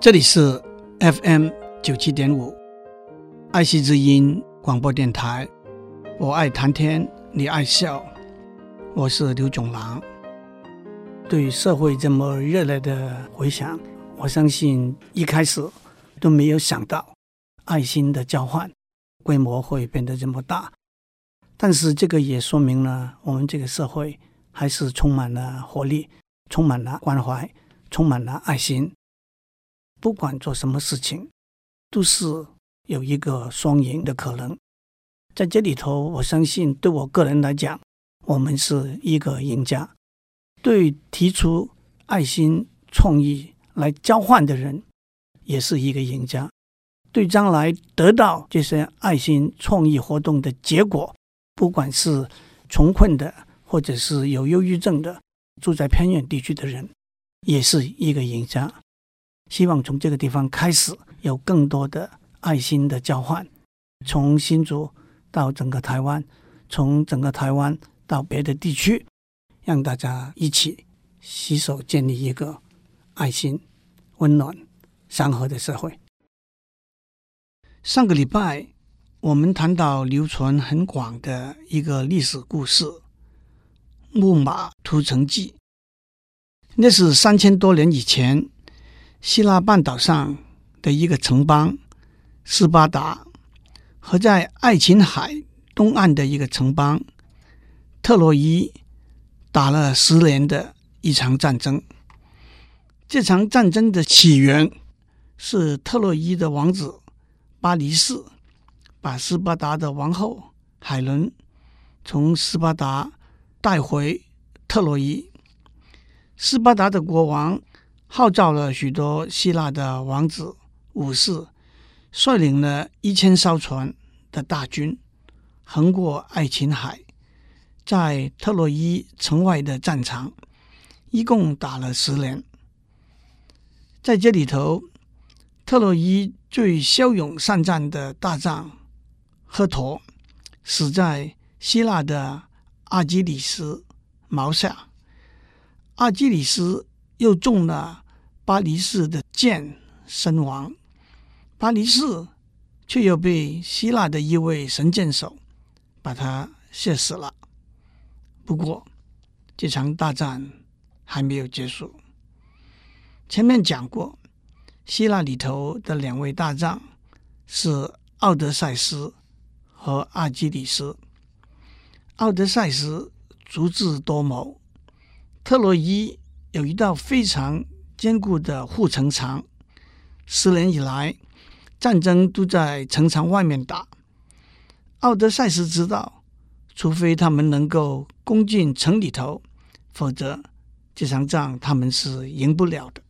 这里是 FM 九七点五爱惜之音广播电台，我爱谈天，你爱笑，我是刘炯郎。对社会这么热烈的回响，我相信一开始都没有想到爱心的交换规模会变得这么大。但是这个也说明了我们这个社会还是充满了活力，充满了关怀，充满了爱心。不管做什么事情，都是有一个双赢的可能。在这里头，我相信对我个人来讲，我们是一个赢家。对提出爱心创意来交换的人，也是一个赢家。对将来得到这些爱心创意活动的结果，不管是穷困的，或者是有忧郁症的，住在偏远地区的人，也是一个赢家。希望从这个地方开始，有更多的爱心的交换，从新竹到整个台湾，从整个台湾到别的地区，让大家一起携手建立一个爱心、温暖、祥和的社会。上个礼拜，我们谈到流传很广的一个历史故事《木马屠城记》，那是三千多年以前。希腊半岛上的一个城邦斯巴达和在爱琴海东岸的一个城邦特洛伊打了十年的一场战争。这场战争的起源是特洛伊的王子巴黎士把斯巴达的王后海伦从斯巴达带回特洛伊。斯巴达的国王。号召了许多希腊的王子、武士，率领了一千艘船的大军，横过爱琴海，在特洛伊城外的战场，一共打了十年。在这里头，特洛伊最骁勇善战的大将赫陀死在希腊的阿基里斯矛下，阿基里斯又中了。巴黎市的剑身亡，巴黎市却又被希腊的一位神箭手把他射死了。不过，这场大战还没有结束。前面讲过，希腊里头的两位大将是奥德赛斯和阿基里斯。奥德赛斯足智多谋，特洛伊有一道非常坚固的护城墙，十年以来，战争都在城墙外面打。奥德赛斯知道，除非他们能够攻进城里头，否则这场仗他们是赢不了的。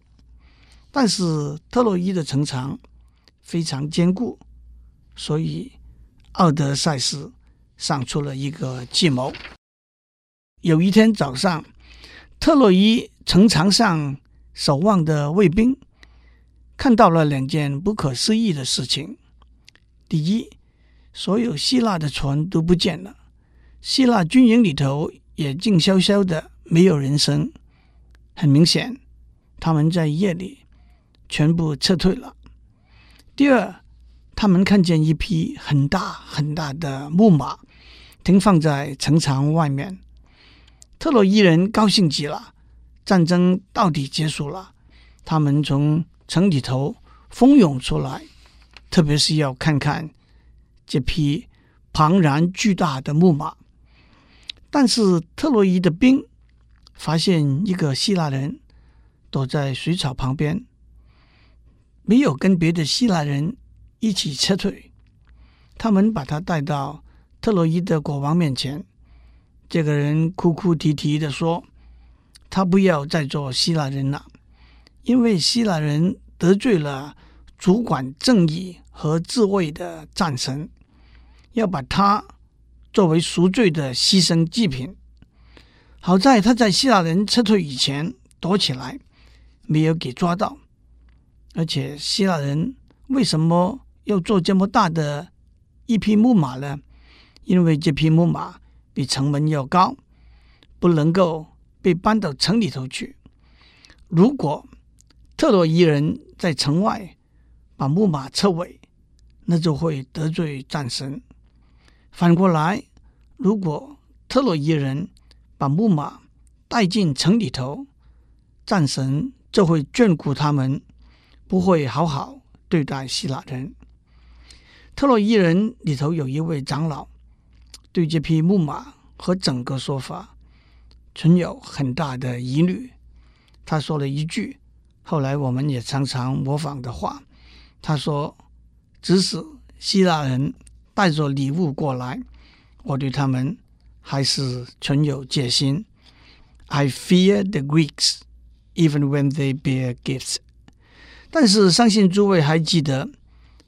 但是特洛伊的城墙非常坚固，所以奥德赛斯想出了一个计谋。有一天早上，特洛伊城墙上。守望的卫兵看到了两件不可思议的事情：第一，所有希腊的船都不见了，希腊军营里头也静悄悄的，没有人声。很明显，他们在夜里全部撤退了。第二，他们看见一匹很大很大的木马停放在城墙外面，特洛伊人高兴极了。战争到底结束了，他们从城里头蜂拥出来，特别是要看看这匹庞然巨大的木马。但是特洛伊的兵发现一个希腊人躲在水草旁边，没有跟别的希腊人一起撤退。他们把他带到特洛伊的国王面前，这个人哭哭啼啼地说。他不要再做希腊人了，因为希腊人得罪了主管正义和智慧的战神，要把他作为赎罪的牺牲祭品。好在他在希腊人撤退以前躲起来，没有给抓到。而且希腊人为什么要做这么大的一匹木马呢？因为这匹木马比城门要高，不能够。被搬到城里头去。如果特洛伊人在城外把木马撤尾，那就会得罪战神。反过来，如果特洛伊人把木马带进城里头，战神就会眷顾他们，不会好好对待希腊人。特洛伊人里头有一位长老，对这匹木马和整个说法存有很大的疑虑。他说了一句。后来我们也常常模仿的话，他说：“即使希腊人带着礼物过来，我对他们还是存有戒心。I fear the Greeks even when they bear gifts。”但是相信诸位还记得，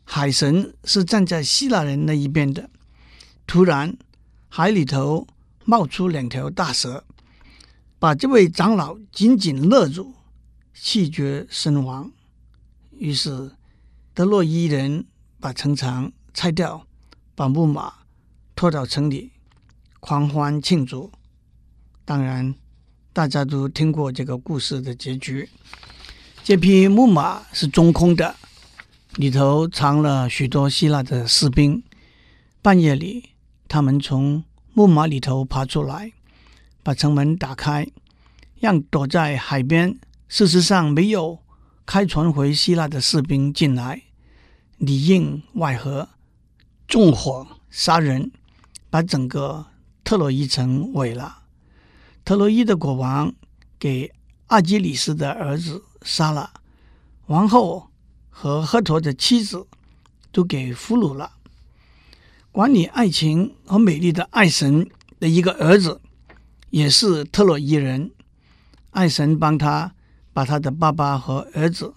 海神是站在希腊人那一边的。突然，海里头冒出两条大蛇，把这位长老紧紧勒住。气绝身亡。于是德洛伊人把城墙拆掉，把木马拖到城里，狂欢庆祝。当然，大家都听过这个故事的结局。这匹木马是中空的，里头藏了许多希腊的士兵。半夜里，他们从木马里头爬出来，把城门打开，让躲在海边。事实上，没有开船回希腊的士兵进来，里应外合，纵火杀人，把整个特洛伊城毁了。特洛伊的国王给阿基里斯的儿子杀了，王后和赫陀的妻子都给俘虏了。管理爱情和美丽的爱神的一个儿子，也是特洛伊人，爱神帮他。把他的爸爸和儿子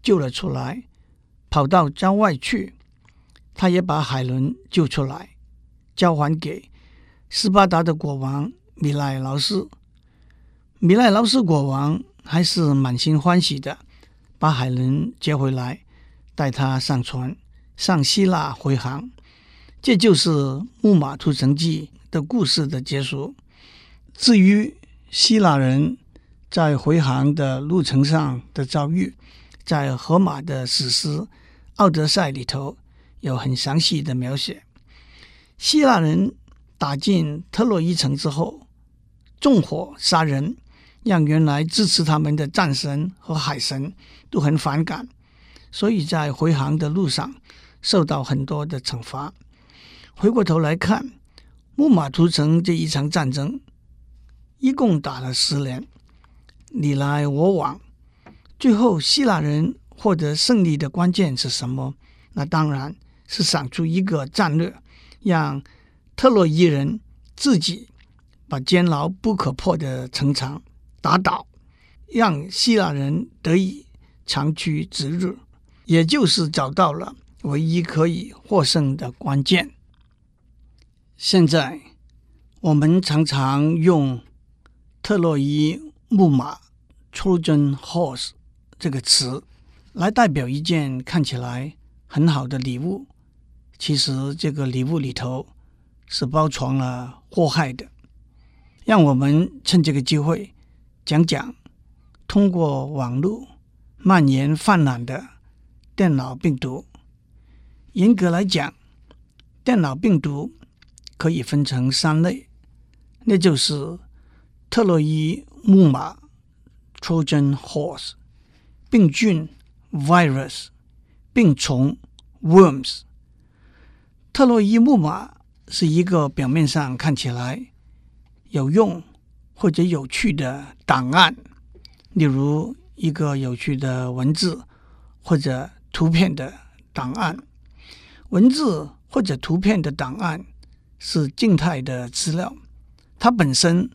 救了出来，跑到郊外去。他也把海伦救出来，交还给斯巴达的国王米赖劳斯。米赖劳斯国王还是满心欢喜的，把海伦接回来，带他上船，上希腊回航。这就是《木马屠城记》的故事的结束。至于希腊人，在回航的路程上的遭遇，在荷马的史诗《奥德赛》里头有很详细的描写。希腊人打进特洛伊城之后，纵火杀人，让原来支持他们的战神和海神都很反感，所以在回航的路上受到很多的惩罚。回过头来看，木马屠城这一场战争，一共打了十年。你来我往，最后希腊人获得胜利的关键是什么？那当然是想出一个战略，让特洛伊人自己把坚牢不可破的城墙打倒，让希腊人得以长驱直入，也就是找到了唯一可以获胜的关键。现在我们常常用特洛伊。木马 （Trojan Horse） 这个词来代表一件看起来很好的礼物，其实这个礼物里头是包藏了祸害的。让我们趁这个机会讲讲通过网络蔓延泛滥的电脑病毒。严格来讲，电脑病毒可以分成三类，那就是特洛伊。木马 （Trojan Horse）、病菌 （Virus）、病虫 （Worms）。特洛伊木马是一个表面上看起来有用或者有趣的档案，例如一个有趣的文字或者图片的档案。文字或者图片的档案是静态的资料，它本身。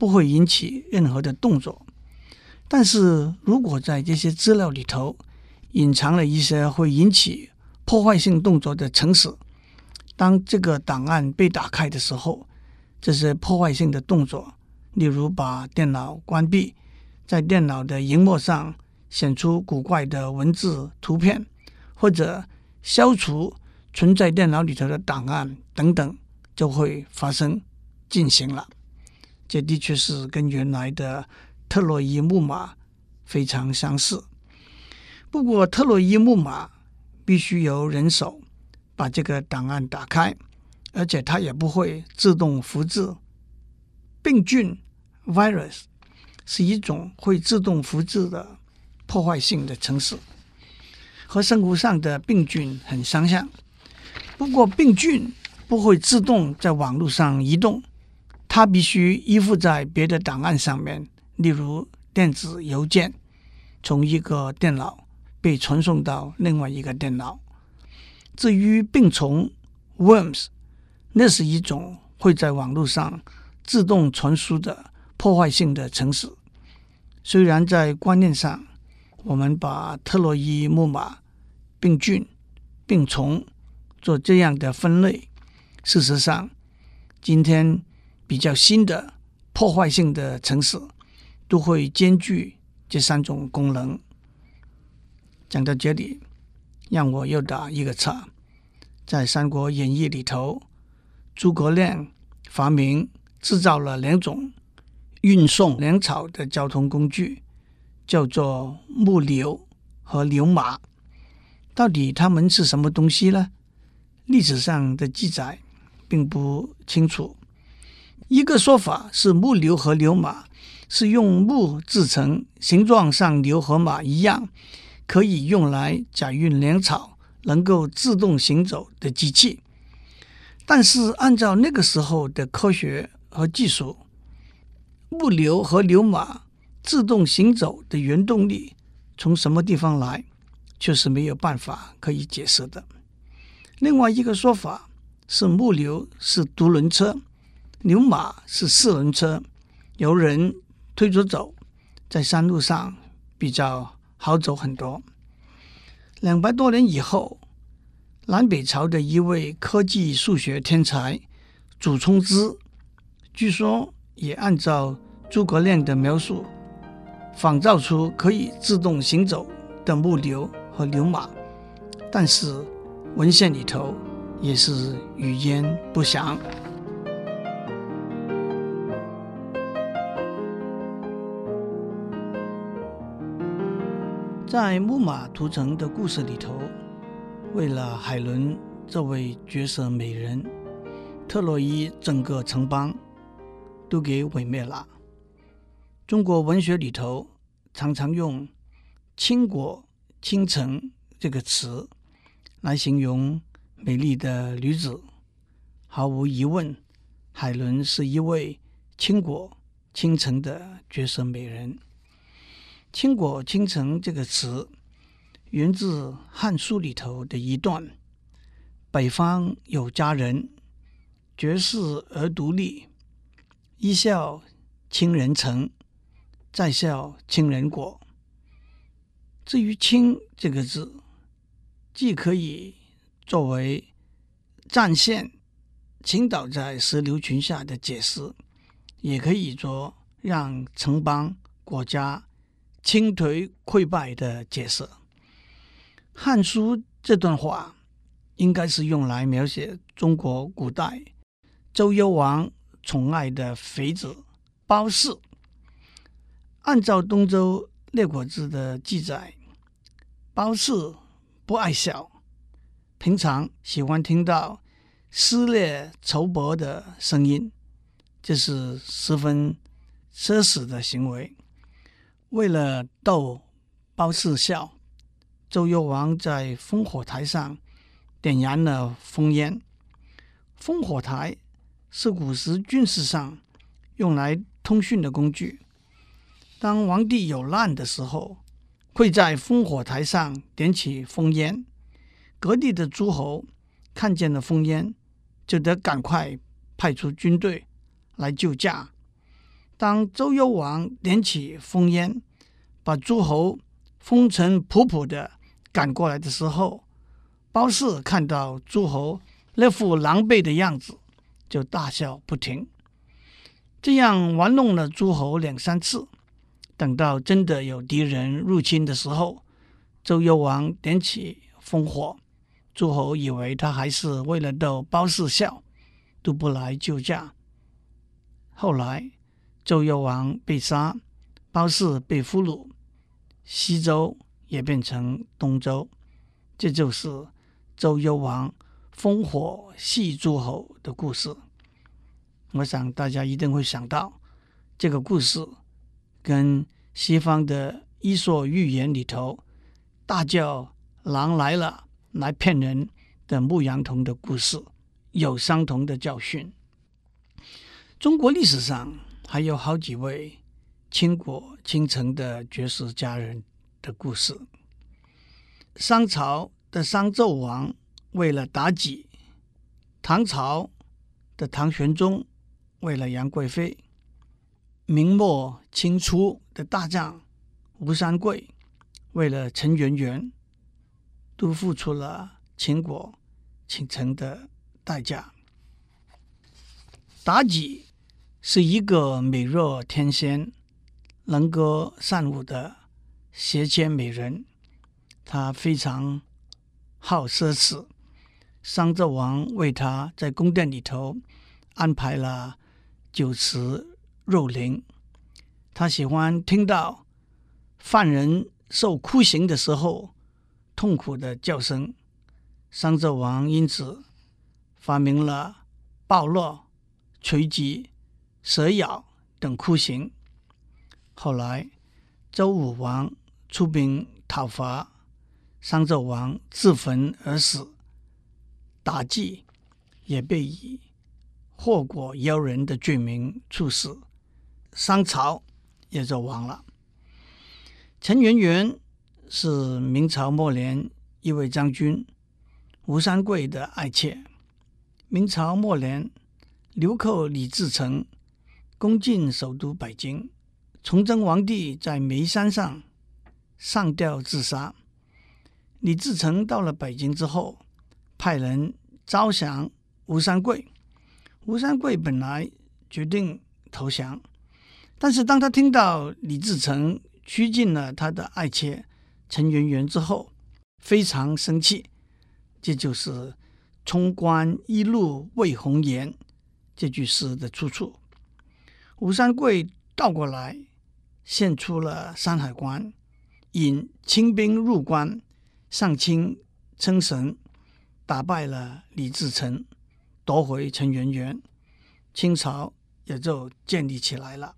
不会引起任何的动作，但是如果在这些资料里头隐藏了一些会引起破坏性动作的程式，当这个档案被打开的时候，这些破坏性的动作，例如把电脑关闭，在电脑的荧幕上显出古怪的文字、图片，或者消除存在电脑里头的档案等等，就会发生进行了。这的确是跟原来的特洛伊木马非常相似。不过，特洛伊木马必须由人手把这个档案打开，而且它也不会自动复制。病菌 （virus） 是一种会自动复制的破坏性的程式，和生活上的病菌很相像。不过，病菌不会自动在网络上移动，它必须依附在别的档案上面，例如电子邮件，从一个电脑被传送到另外一个电脑。至于病虫 （worms），那是一种会在网络上自动传输的破坏性的程式。虽然在观念上，我们把特洛伊木马、病菌、病虫做这样的分类，事实上，今天比较新的破坏性的城市都会兼具这三种功能。讲到这里，让我又打一个岔。在《三国演义》里头，诸葛亮发明制造了两种运送粮草的交通工具，叫做木牛和牛马。到底它们是什么东西呢？历史上的记载并不清楚。一个说法是木牛和牛马是用木制成，形状像牛和马一样，可以用来载运粮草，能够自动行走的机器。但是按照那个时候的科学和技术，木牛和牛马自动行走的原动力从什么地方来，却是没有办法可以解释的。另外一个说法是木牛是独轮车，牛马是四轮车，由人推着走，在山路上比较好走很多。两百多年以后，南北朝的一位科技数学天才祖冲之，据说也按照诸葛亮的描述，仿造出可以自动行走的木牛和牛马，但是。文献里头也是语焉不详。在木马屠城的故事里头，为了海伦这位绝色美人，特洛伊整个城邦都给毁灭了。中国文学里头常常用“倾国倾城”这个词。来形容美丽的女子，毫无疑问，海伦是一位倾国倾城的绝色美人。倾国倾城这个词源自《汉书》里头的一段：“北方有佳人，绝世而独立，一笑倾人城，再笑倾人国。”至于“倾”这个字，既可以作为战线倾倒在石榴裙下的解释，也可以做让城邦国家倾颓溃败的解释。《汉书》这段话应该是用来描写中国古代周幽王宠爱的妃子褒姒。按照东周列国志的记载，褒姒。不爱笑，平常喜欢听到撕裂绸帛的声音，这是十分奢侈的行为。为了逗褒姒笑，周幽王在烽火台上点燃了烽烟。烽火台是古时军事上用来通讯的工具。当皇帝有难的时候，会在烽火台上点起烽烟，各地的诸侯看见了烽烟，就得赶快派出军队来救驾。当周幽王点起烽烟，把诸侯风尘仆仆的赶过来的时候，褒姒看到诸侯那副狼狈的样子，就大笑不停。这样玩弄了诸侯两三次。等到真的有敌人入侵的时候，周幽王点起烽火，诸侯以为他还是为了逗褒姒笑，都不来救驾。后来周幽王被杀，褒姒被俘虏，西周也变成东周，这就是周幽王烽火戏诸侯的故事。我想大家一定会想到，这个故事跟西方的伊索寓言里头大叫狼来了来骗人的牧羊童的故事有相同的教训。中国历史上还有好几位倾国倾城的绝世佳人的故事。商朝的商纣王为了妲己，唐朝的唐玄宗为了杨贵妃，明末清初的大将吴三桂为了陈圆圆，都付出了倾国倾城的代价。妲己是一个美若天仙、能歌善舞的邪纤美人，她非常好奢侈。商纣王为她在宫殿里头安排了酒池肉林，她喜欢听到犯人受酷刑的时候痛苦的叫声。商纣王因此发明了暴落、锤击。蛇咬等酷刑。后来，周武王出兵讨伐，商纣王自焚而死，妲己也被以祸国妖人的罪名处死，商朝也就亡了。陈圆圆是明朝末年一位将军吴三桂的爱妾。明朝末年，流寇李自成。攻进首都北京，崇祯皇帝在煤山上上吊自杀。李自成到了北京之后，派人招降吴三桂。吴三桂本来决定投降，但是当他听到李自成拘禁了他的爱妾陈圆圆之后，非常生气。这就是“冲冠一怒为红颜”这句诗的出处。吴三桂倒过来，献出了山海关，引清兵入关，上清称神，打败了李自成，夺回陈圆圆，清朝也就建立起来了。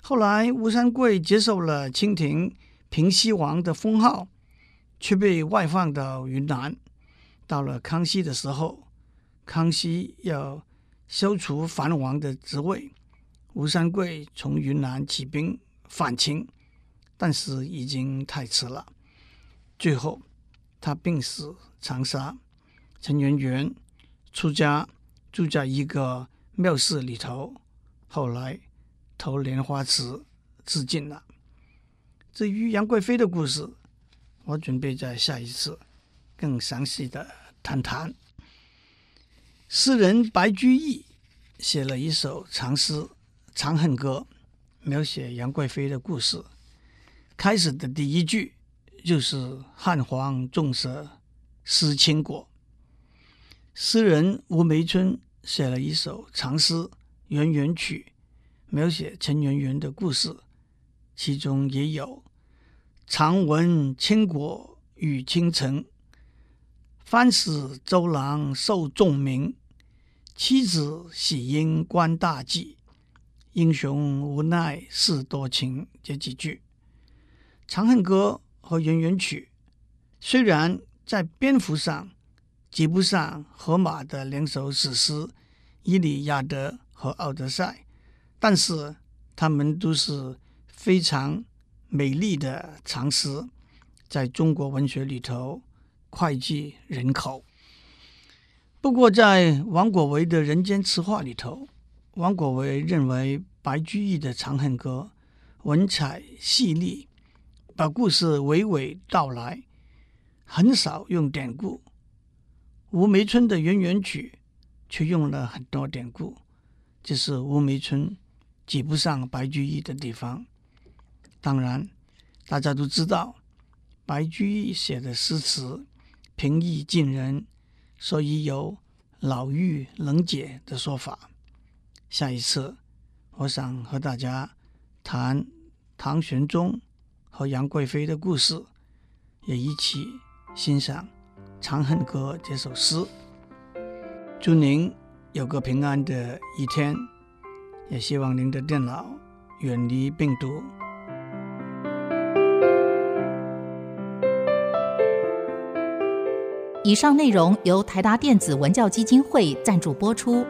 后来，吴三桂接受了清廷平西王的封号，却被外放到云南。到了康熙的时候，康熙要消除藩王的职位。吴三桂从云南起兵反清，但是已经太迟了。最后，他病死长沙。陈圆圆出家住在一个庙寺里头，后来投莲花池自尽了。至于杨贵妃的故事，我准备在下一次更详细的谈谈。诗人白居易写了一首长诗。《长恨歌》描写杨贵妃的故事，开始的第一句就是“汉皇重色思倾国”。诗人吴梅村写了一首长诗《圆圆曲》，描写陈圆圆的故事，其中也有“常闻倾国与倾城，翻使周郎受重名，妻子喜因观大计。”英雄无奈事多情，这几句《长恨歌》和《圆圆曲》虽然在篇幅上及不上荷马的两首史诗《伊里亚德》和《奥德赛》，但是他们都是非常美丽的长诗，在中国文学里头脍炙人口。不过，在王国维的《人间词话》里头。王国维认为白居易的《长恨歌》文采细腻，把故事娓娓道来，很少用典故。吴梅村的《圆圆曲》却用了很多典故，这是吴梅村挤不上白居易的地方。当然，大家都知道，白居易写的诗词平易近人，所以有“老妪能解”的说法。下一次，我想和大家谈唐玄宗和杨贵妃的故事，也一起欣赏《长恨歌》这首诗。祝您有个平安的一天，也希望您的电脑远离病毒。以上内容由台达电子文教基金会赞助播出。